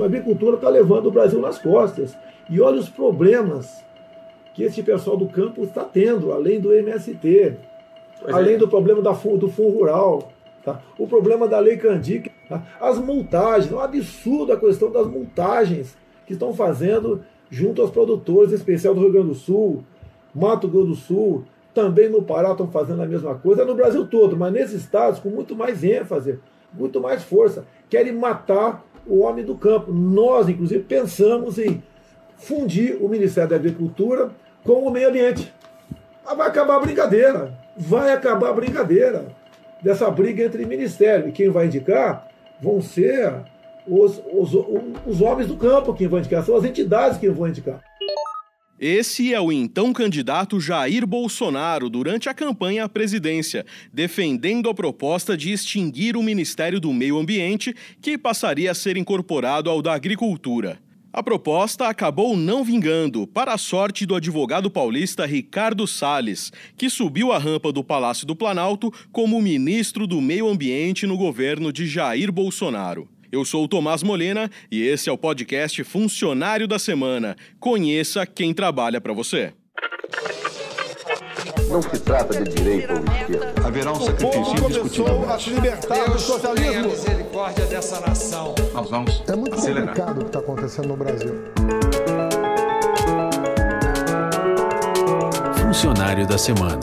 A agricultura está levando o Brasil nas costas. E olha os problemas que esse pessoal do campo está tendo, além do MST, pois além é. do problema da, do Fundo Rural, tá? o problema da Lei Candic, tá? as multagens, é um absurdo a questão das multagens que estão fazendo junto aos produtores, em especial do Rio Grande do Sul, Mato Grosso do Sul, também no Pará estão fazendo a mesma coisa, no Brasil todo, mas nesses estados com muito mais ênfase, muito mais força, querem matar o homem do campo. Nós, inclusive, pensamos em fundir o Ministério da Agricultura com o meio ambiente. Mas vai acabar a brincadeira. Vai acabar a brincadeira dessa briga entre ministério. E quem vai indicar vão ser os, os, os homens do campo que vão indicar, são as entidades que vão indicar. Esse é o então candidato Jair Bolsonaro durante a campanha à presidência, defendendo a proposta de extinguir o Ministério do Meio Ambiente, que passaria a ser incorporado ao da Agricultura. A proposta acabou não vingando, para a sorte do advogado paulista Ricardo Salles, que subiu a rampa do Palácio do Planalto como ministro do Meio Ambiente no governo de Jair Bolsonaro. Eu sou o Tomás Molena e esse é o podcast Funcionário da Semana. Conheça quem trabalha para você. Não se trata de direito ou esquerda. Haverá um sacrifício indiscutível. a se libertar do socialismo. a misericórdia dessa nação. Nós vamos É muito acelerar. complicado o que está acontecendo no Brasil. Funcionário da Semana.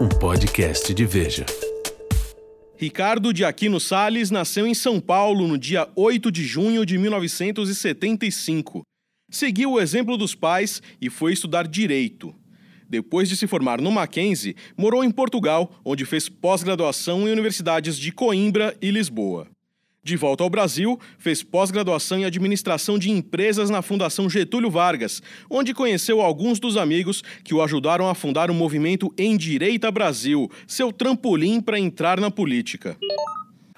Um podcast de Veja. Ricardo de Aquino Sales nasceu em São Paulo no dia 8 de junho de 1975. Seguiu o exemplo dos pais e foi estudar direito. Depois de se formar no Mackenzie, morou em Portugal, onde fez pós-graduação em universidades de Coimbra e Lisboa. De volta ao Brasil, fez pós-graduação em administração de empresas na Fundação Getúlio Vargas, onde conheceu alguns dos amigos que o ajudaram a fundar o movimento Em Direita Brasil, seu trampolim para entrar na política.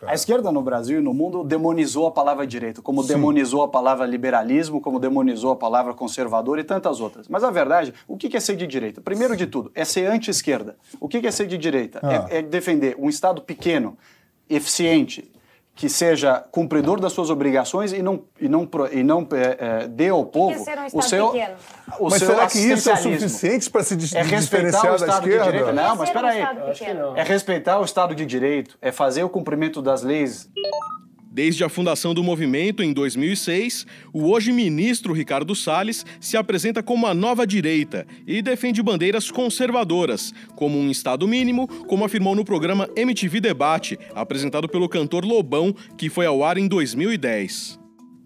A esquerda no Brasil e no mundo demonizou a palavra direito, como Sim. demonizou a palavra liberalismo, como demonizou a palavra conservador e tantas outras. Mas a verdade, o que é ser de direita? Primeiro de tudo, é ser anti-esquerda. O que é ser de direita? Ah. É, é defender um Estado pequeno, eficiente, que seja cumpridor das suas obrigações e não, e não, e não é, é, dê ao povo um o seu, o mas seu será que isso é suficiente para se é diferenciar da esquerda? Direito. Não, mas espera aí. É respeitar o Estado de Direito, é fazer o cumprimento das leis. Desde a fundação do movimento em 2006, o hoje ministro Ricardo Salles se apresenta como a nova direita e defende bandeiras conservadoras, como um Estado mínimo, como afirmou no programa MTV Debate, apresentado pelo cantor Lobão, que foi ao ar em 2010.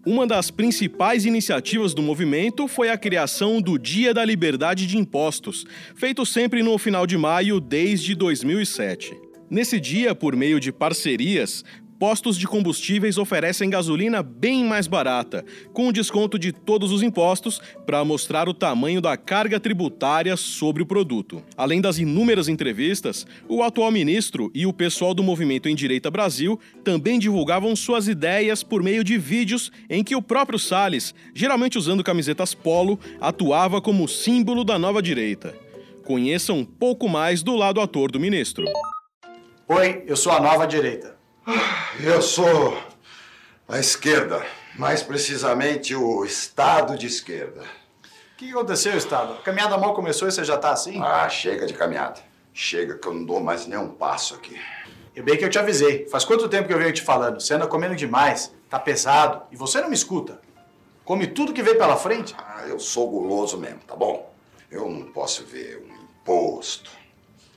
Uma das principais iniciativas do movimento foi a criação do Dia da Liberdade de Impostos, feito sempre no final de maio desde 2007. Nesse dia, por meio de parcerias, postos de combustíveis oferecem gasolina bem mais barata, com desconto de todos os impostos, para mostrar o tamanho da carga tributária sobre o produto. Além das inúmeras entrevistas, o atual ministro e o pessoal do Movimento em Direita Brasil também divulgavam suas ideias por meio de vídeos em que o próprio Salles, geralmente usando camisetas polo, atuava como símbolo da nova direita. Conheça um pouco mais do lado ator do ministro. Oi, eu sou a nova direita. Eu sou a esquerda, mais precisamente o Estado de esquerda. O que aconteceu, Estado? A caminhada mal começou e você já tá assim? Ah, chega de caminhada. Chega que eu não dou mais nem um passo aqui. E bem que eu te avisei. Faz quanto tempo que eu venho te falando? Você anda comendo demais, tá pesado e você não me escuta. Come tudo que vem pela frente. Ah, eu sou guloso mesmo, tá bom? Eu não posso ver um imposto,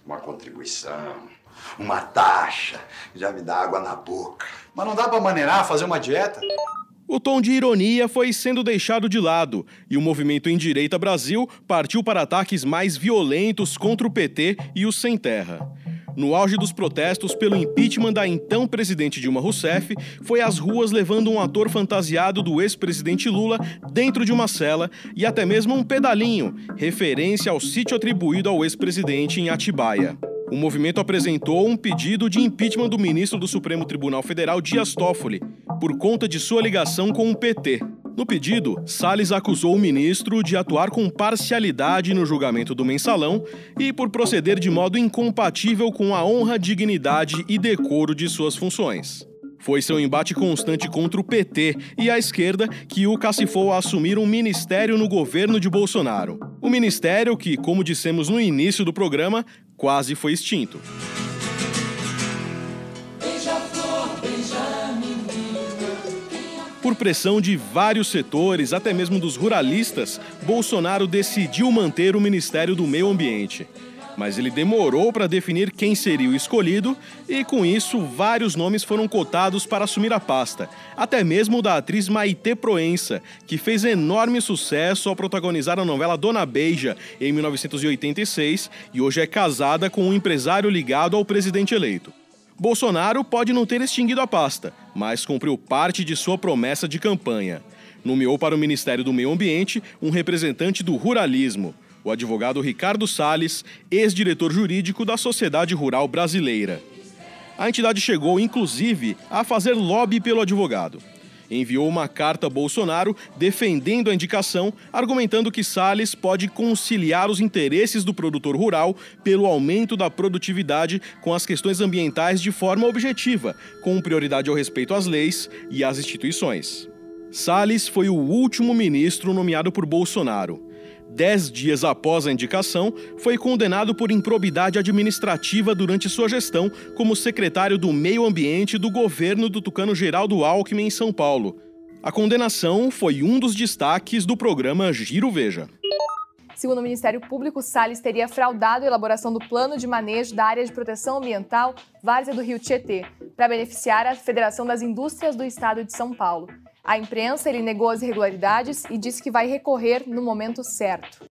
uma contribuição, uma taxa, já me dá água na boca. Mas não dá para maneirar, fazer uma dieta? O tom de ironia foi sendo deixado de lado e o movimento em Direita Brasil partiu para ataques mais violentos contra o PT e os Sem Terra. No auge dos protestos pelo impeachment da então presidente Dilma Rousseff, foi às ruas levando um ator fantasiado do ex-presidente Lula dentro de uma cela e até mesmo um pedalinho, referência ao sítio atribuído ao ex-presidente em Atibaia. O movimento apresentou um pedido de impeachment do ministro do Supremo Tribunal Federal, Dias Toffoli, por conta de sua ligação com o PT. No pedido, Salles acusou o ministro de atuar com parcialidade no julgamento do mensalão e por proceder de modo incompatível com a honra, dignidade e decoro de suas funções. Foi seu embate constante contra o PT e a esquerda que o cacifou a assumir um ministério no governo de Bolsonaro. O ministério que, como dissemos no início do programa, quase foi extinto. Por pressão de vários setores, até mesmo dos ruralistas, Bolsonaro decidiu manter o Ministério do Meio Ambiente mas ele demorou para definir quem seria o escolhido e, com isso, vários nomes foram cotados para assumir a pasta, até mesmo da atriz Maite Proença, que fez enorme sucesso ao protagonizar a novela Dona Beija em 1986 e hoje é casada com um empresário ligado ao presidente eleito. Bolsonaro pode não ter extinguido a pasta, mas cumpriu parte de sua promessa de campanha. Nomeou para o Ministério do Meio Ambiente um representante do ruralismo o advogado Ricardo Sales, ex-diretor jurídico da Sociedade Rural Brasileira. A entidade chegou, inclusive, a fazer lobby pelo advogado. Enviou uma carta a Bolsonaro defendendo a indicação, argumentando que Salles pode conciliar os interesses do produtor rural pelo aumento da produtividade com as questões ambientais de forma objetiva, com prioridade ao respeito às leis e às instituições. Salles foi o último ministro nomeado por Bolsonaro dez dias após a indicação, foi condenado por improbidade administrativa durante sua gestão como secretário do Meio Ambiente do governo do tucano Geraldo Alckmin em São Paulo. A condenação foi um dos destaques do programa Giro Veja. Segundo o Ministério Público, Salles teria fraudado a elaboração do plano de manejo da área de proteção ambiental Várzea do Rio Tietê, para beneficiar a Federação das Indústrias do Estado de São Paulo. À imprensa, ele negou as irregularidades e disse que vai recorrer no momento certo.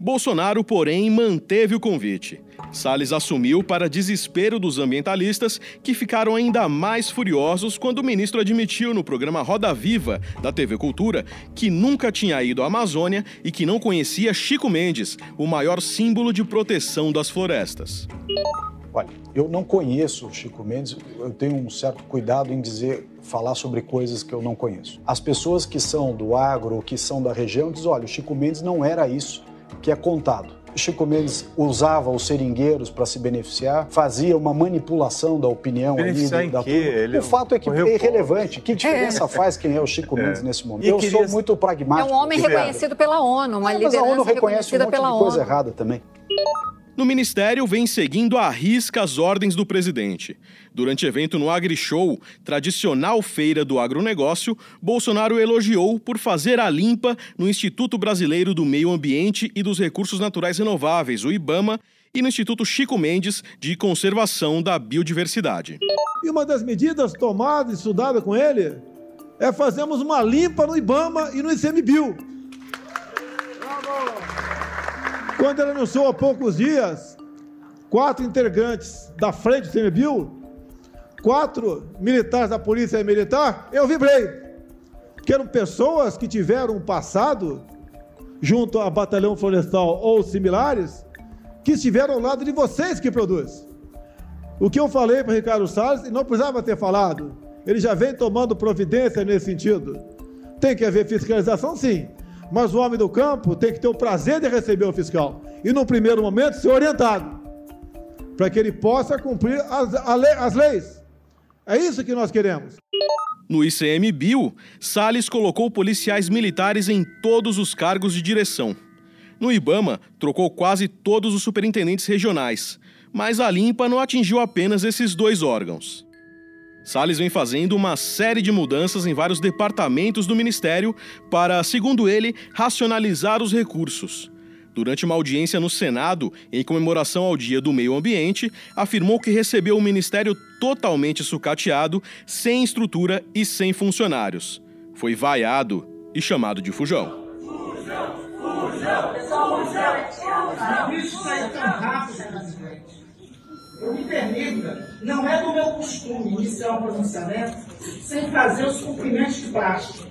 Bolsonaro, porém, manteve o convite. Salles assumiu para desespero dos ambientalistas, que ficaram ainda mais furiosos quando o ministro admitiu no programa Roda Viva, da TV Cultura, que nunca tinha ido à Amazônia e que não conhecia Chico Mendes, o maior símbolo de proteção das florestas. Olha, eu não conheço Chico Mendes, eu tenho um certo cuidado em dizer, falar sobre coisas que eu não conheço. As pessoas que são do agro, que são da região, dizem, olha, o Chico Mendes não era isso que é contado. Chico Mendes usava os seringueiros para se beneficiar, fazia uma manipulação da opinião ali da? Ele O fato é que é irrelevante. Que diferença faz quem é o Chico Mendes é. nesse momento? E eu queria... sou muito pragmático. É um homem reconhecido pela ONU, uma é, liderança mas a ONU reconhece um monte pela de coisa ONU. errada também. No ministério, vem seguindo à risca as ordens do presidente. Durante evento no AgriShow, tradicional feira do agronegócio, Bolsonaro elogiou por fazer a limpa no Instituto Brasileiro do Meio Ambiente e dos Recursos Naturais Renováveis, o IBAMA, e no Instituto Chico Mendes de Conservação da Biodiversidade. E uma das medidas tomadas e estudadas com ele é fazermos uma limpa no IBAMA e no ICMBio. Quando ele anunciou há poucos dias quatro integrantes da frente do ICMBio, quatro militares da Polícia Militar, eu vibrei. Que eram pessoas que tiveram um passado junto a Batalhão Florestal ou similares, que estiveram ao lado de vocês que produzem. O que eu falei para Ricardo Salles, e não precisava ter falado, ele já vem tomando providência nesse sentido. Tem que haver fiscalização, sim, mas o homem do campo tem que ter o prazer de receber o fiscal e, no primeiro momento, ser orientado para que ele possa cumprir as, as leis. É isso que nós queremos. No ICMBio, Salles colocou policiais militares em todos os cargos de direção. No IBAMA, trocou quase todos os superintendentes regionais, mas a limpa não atingiu apenas esses dois órgãos. Salles vem fazendo uma série de mudanças em vários departamentos do ministério para, segundo ele, racionalizar os recursos. Durante uma audiência no Senado, em comemoração ao Dia do Meio Ambiente, afirmou que recebeu o ministério totalmente sucateado, sem estrutura e sem funcionários. Foi vaiado e chamado de fujão. Fujão, fujão, fujão, Isso sai tão rápido. Eu me permita, não é do meu costume iniciar um pronunciamento sem fazer os cumprimentos de praxe,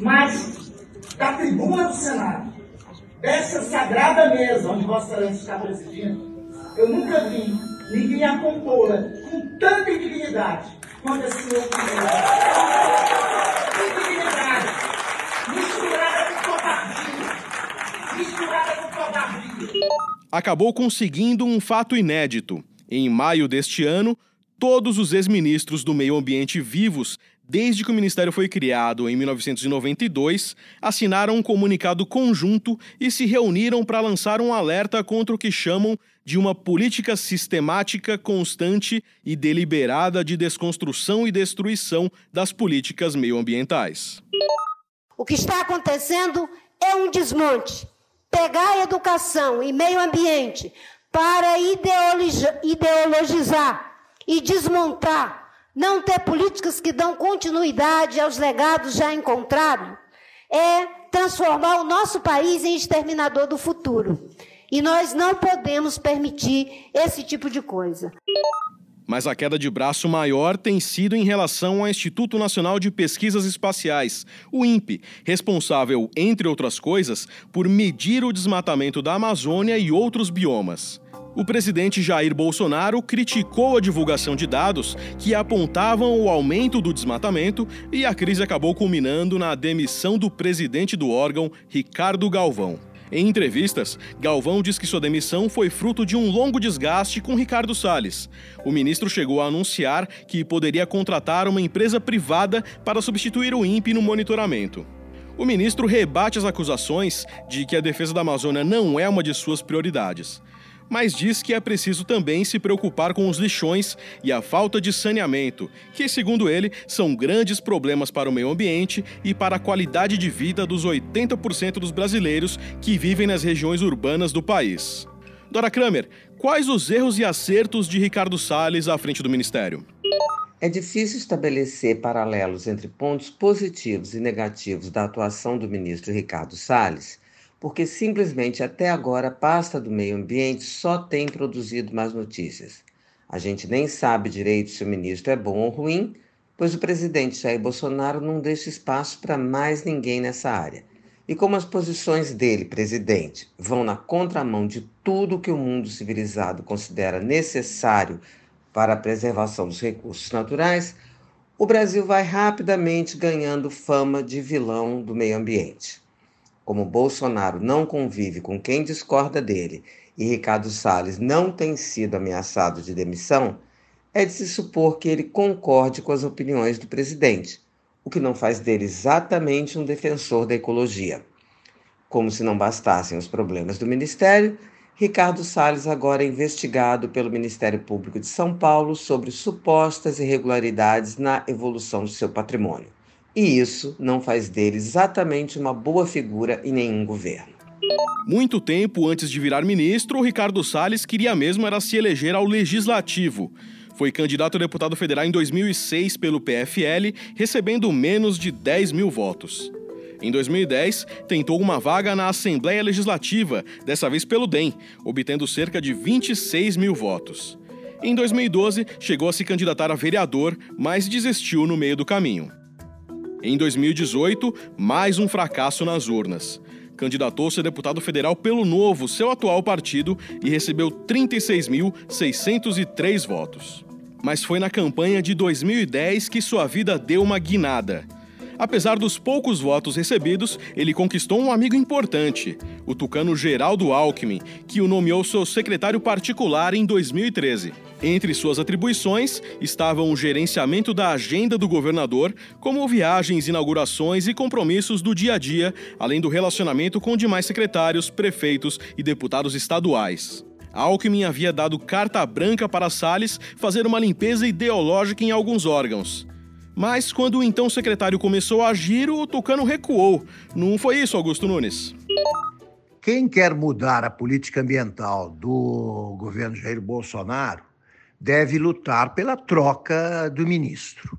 mas da tribuna do Senado dessa sagrada mesa onde Vossa Excelência está presidindo, eu nunca vi ninguém a compô-la com tanta indignidade quanto esse meu Indignidade, misturada com covardia, misturada com covardia. Acabou conseguindo um fato inédito. Em maio deste ano, todos os ex-ministros do meio ambiente vivos desde que o Ministério foi criado em 1992, assinaram um comunicado conjunto e se reuniram para lançar um alerta contra o que chamam de uma política sistemática, constante e deliberada de desconstrução e destruição das políticas meioambientais. O que está acontecendo é um desmonte. Pegar a educação e meio ambiente para ideologizar e desmontar não ter políticas que dão continuidade aos legados já encontrados é transformar o nosso país em exterminador do futuro. E nós não podemos permitir esse tipo de coisa. Mas a queda de braço maior tem sido em relação ao Instituto Nacional de Pesquisas Espaciais, o INPE, responsável, entre outras coisas, por medir o desmatamento da Amazônia e outros biomas. O presidente Jair Bolsonaro criticou a divulgação de dados que apontavam o aumento do desmatamento e a crise acabou culminando na demissão do presidente do órgão, Ricardo Galvão. Em entrevistas, Galvão diz que sua demissão foi fruto de um longo desgaste com Ricardo Salles. O ministro chegou a anunciar que poderia contratar uma empresa privada para substituir o INPE no monitoramento. O ministro rebate as acusações de que a defesa da Amazônia não é uma de suas prioridades mas diz que é preciso também se preocupar com os lixões e a falta de saneamento, que, segundo ele, são grandes problemas para o meio ambiente e para a qualidade de vida dos 80% dos brasileiros que vivem nas regiões urbanas do país. Dora Kramer, quais os erros e acertos de Ricardo Salles à frente do ministério? É difícil estabelecer paralelos entre pontos positivos e negativos da atuação do ministro Ricardo Salles, porque simplesmente até agora a pasta do meio ambiente só tem produzido más notícias. A gente nem sabe direito se o ministro é bom ou ruim, pois o presidente Jair Bolsonaro não deixa espaço para mais ninguém nessa área. E como as posições dele, presidente, vão na contramão de tudo que o mundo civilizado considera necessário para a preservação dos recursos naturais, o Brasil vai rapidamente ganhando fama de vilão do meio ambiente. Como Bolsonaro não convive com quem discorda dele e Ricardo Salles não tem sido ameaçado de demissão, é de se supor que ele concorde com as opiniões do presidente, o que não faz dele exatamente um defensor da ecologia. Como se não bastassem os problemas do ministério, Ricardo Salles agora é investigado pelo Ministério Público de São Paulo sobre supostas irregularidades na evolução do seu patrimônio. E isso não faz dele exatamente uma boa figura em nenhum governo. Muito tempo antes de virar ministro, Ricardo Salles queria mesmo era se eleger ao legislativo. Foi candidato a deputado federal em 2006 pelo PFL, recebendo menos de 10 mil votos. Em 2010, tentou uma vaga na Assembleia Legislativa, dessa vez pelo DEM, obtendo cerca de 26 mil votos. Em 2012, chegou a se candidatar a vereador, mas desistiu no meio do caminho. Em 2018, mais um fracasso nas urnas. Candidatou-se a deputado federal pelo Novo, seu atual partido, e recebeu 36.603 votos. Mas foi na campanha de 2010 que sua vida deu uma guinada. Apesar dos poucos votos recebidos, ele conquistou um amigo importante, o tucano Geraldo Alckmin, que o nomeou seu secretário particular em 2013. Entre suas atribuições estavam o gerenciamento da agenda do governador, como viagens, inaugurações e compromissos do dia a dia, além do relacionamento com demais secretários, prefeitos e deputados estaduais. Alckmin havia dado carta branca para Salles fazer uma limpeza ideológica em alguns órgãos. Mas quando o então secretário começou a agir, o Tucano recuou. Não foi isso, Augusto Nunes? Quem quer mudar a política ambiental do governo Jair Bolsonaro deve lutar pela troca do ministro.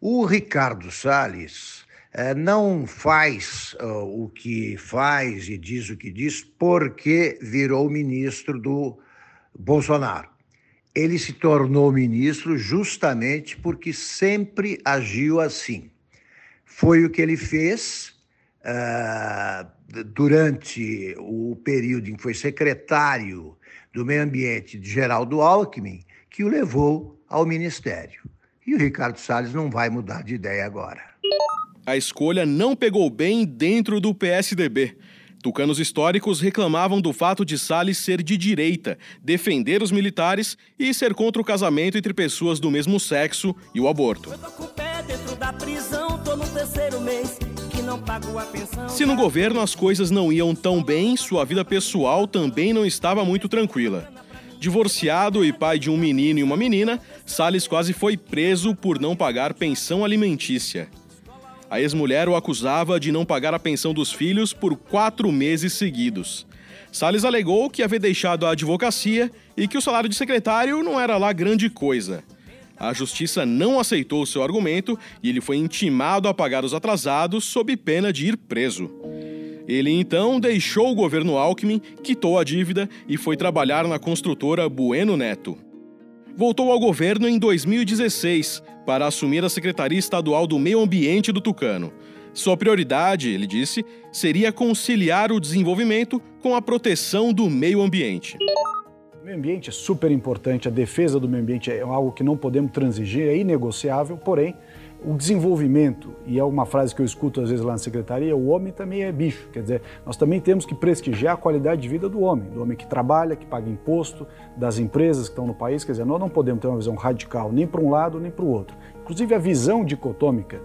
O Ricardo Salles eh, não faz uh, o que faz e diz o que diz porque virou ministro do Bolsonaro. Ele se tornou ministro justamente porque sempre agiu assim. Foi o que ele fez uh, durante o período em que foi secretário do Meio Ambiente de Geraldo Alckmin, que o levou ao ministério. E o Ricardo Salles não vai mudar de ideia agora. A escolha não pegou bem dentro do PSDB. Tucanos históricos reclamavam do fato de Salles ser de direita, defender os militares e ser contra o casamento entre pessoas do mesmo sexo e o aborto. Se no governo as coisas não iam tão bem, sua vida pessoal também não estava muito tranquila. Divorciado e pai de um menino e uma menina, Salles quase foi preso por não pagar pensão alimentícia. A ex-mulher o acusava de não pagar a pensão dos filhos por quatro meses seguidos. Salles alegou que havia deixado a advocacia e que o salário de secretário não era lá grande coisa. A justiça não aceitou seu argumento e ele foi intimado a pagar os atrasados sob pena de ir preso. Ele então deixou o governo Alckmin, quitou a dívida e foi trabalhar na construtora Bueno Neto. Voltou ao governo em 2016 para assumir a Secretaria Estadual do Meio Ambiente do Tucano. Sua prioridade, ele disse, seria conciliar o desenvolvimento com a proteção do meio ambiente. O meio ambiente é super importante, a defesa do meio ambiente é algo que não podemos transigir, é inegociável, porém, o desenvolvimento, e é uma frase que eu escuto às vezes lá na secretaria, o homem também é bicho. Quer dizer, nós também temos que prestigiar a qualidade de vida do homem, do homem que trabalha, que paga imposto, das empresas que estão no país. Quer dizer, nós não podemos ter uma visão radical nem para um lado nem para o outro. Inclusive, a visão dicotômica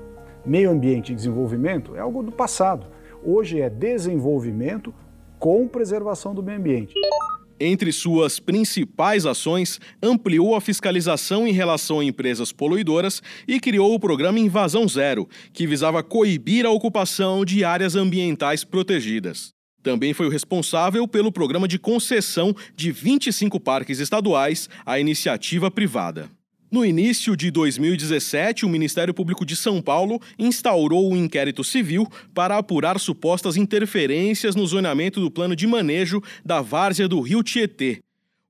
meio ambiente e desenvolvimento é algo do passado. Hoje é desenvolvimento com preservação do meio ambiente. Entre suas principais ações, ampliou a fiscalização em relação a empresas poluidoras e criou o programa Invasão Zero, que visava coibir a ocupação de áreas ambientais protegidas. Também foi o responsável pelo programa de concessão de 25 parques estaduais à iniciativa privada. No início de 2017, o Ministério Público de São Paulo instaurou um inquérito civil para apurar supostas interferências no zoneamento do plano de manejo da várzea do Rio Tietê,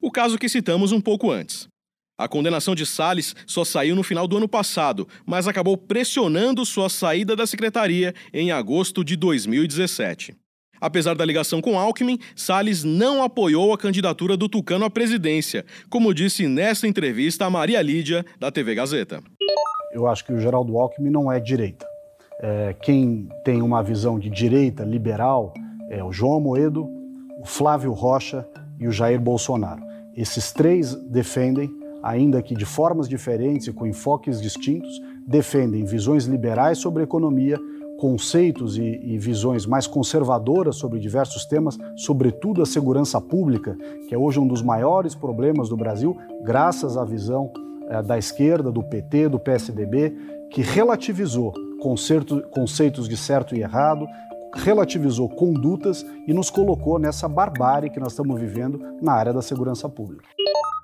o caso que citamos um pouco antes. A condenação de Salles só saiu no final do ano passado, mas acabou pressionando sua saída da secretaria em agosto de 2017. Apesar da ligação com Alckmin, Salles não apoiou a candidatura do Tucano à presidência, como disse nesta entrevista a Maria Lídia, da TV Gazeta. Eu acho que o Geraldo Alckmin não é direita. É, quem tem uma visão de direita liberal é o João Moedo, o Flávio Rocha e o Jair Bolsonaro. Esses três defendem, ainda que de formas diferentes e com enfoques distintos, defendem visões liberais sobre a economia conceitos e, e, visões mais conservadoras sobre diversos temas, sobretudo a segurança pública, que é hoje um dos maiores problemas do Brasil, graças à visão é, da esquerda, do PT, do PSDB, que relativizou concerto, conceitos de certo e errado, relativizou condutas e nos colocou nessa barbárie que nós estamos vivendo na área da segurança pública.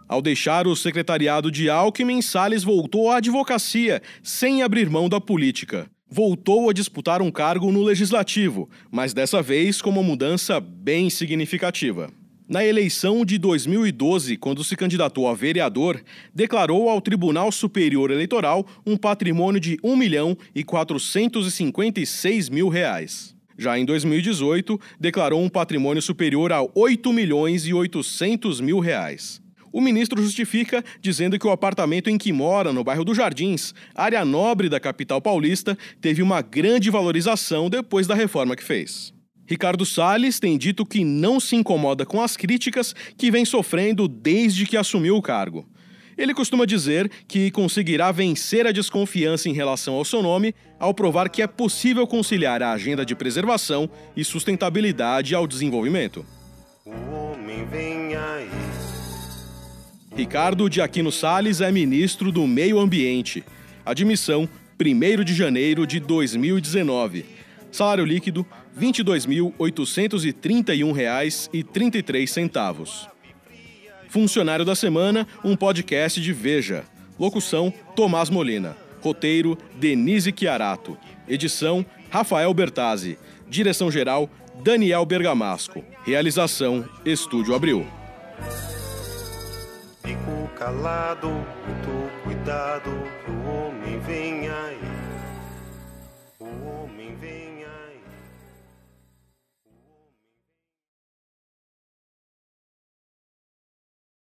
Ao deixar o secretariado de Alckmin, Salles voltou à advocacia, sem abrir mão da política voltou a disputar um cargo no legislativo, mas dessa vez com uma mudança bem significativa. Na eleição de 2012, quando se candidatou a vereador, declarou ao Tribunal Superior Eleitoral um patrimônio de 1 milhão e 456 mil reais. Já em 2018, declarou um patrimônio superior a 8 milhões e 800 mil reais. O ministro justifica dizendo que o apartamento em que mora, no bairro dos Jardins, área nobre da capital paulista, teve uma grande valorização depois da reforma que fez. Ricardo Salles tem dito que não se incomoda com as críticas que vem sofrendo desde que assumiu o cargo. Ele costuma dizer que conseguirá vencer a desconfiança em relação ao seu nome ao provar que é possível conciliar a agenda de preservação e sustentabilidade ao desenvolvimento. O homem vem aí. Ricardo de Aquino Sales é ministro do Meio Ambiente. Admissão 1 de janeiro de 2019. Salário líquido R$ 22.831,33. Funcionário da semana, um podcast de Veja. Locução: Tomás Molina. Roteiro: Denise Chiarato. Edição: Rafael Bertazzi. Direção-geral: Daniel Bergamasco. Realização: Estúdio Abril Fico calado, muito cuidado que o homem venha.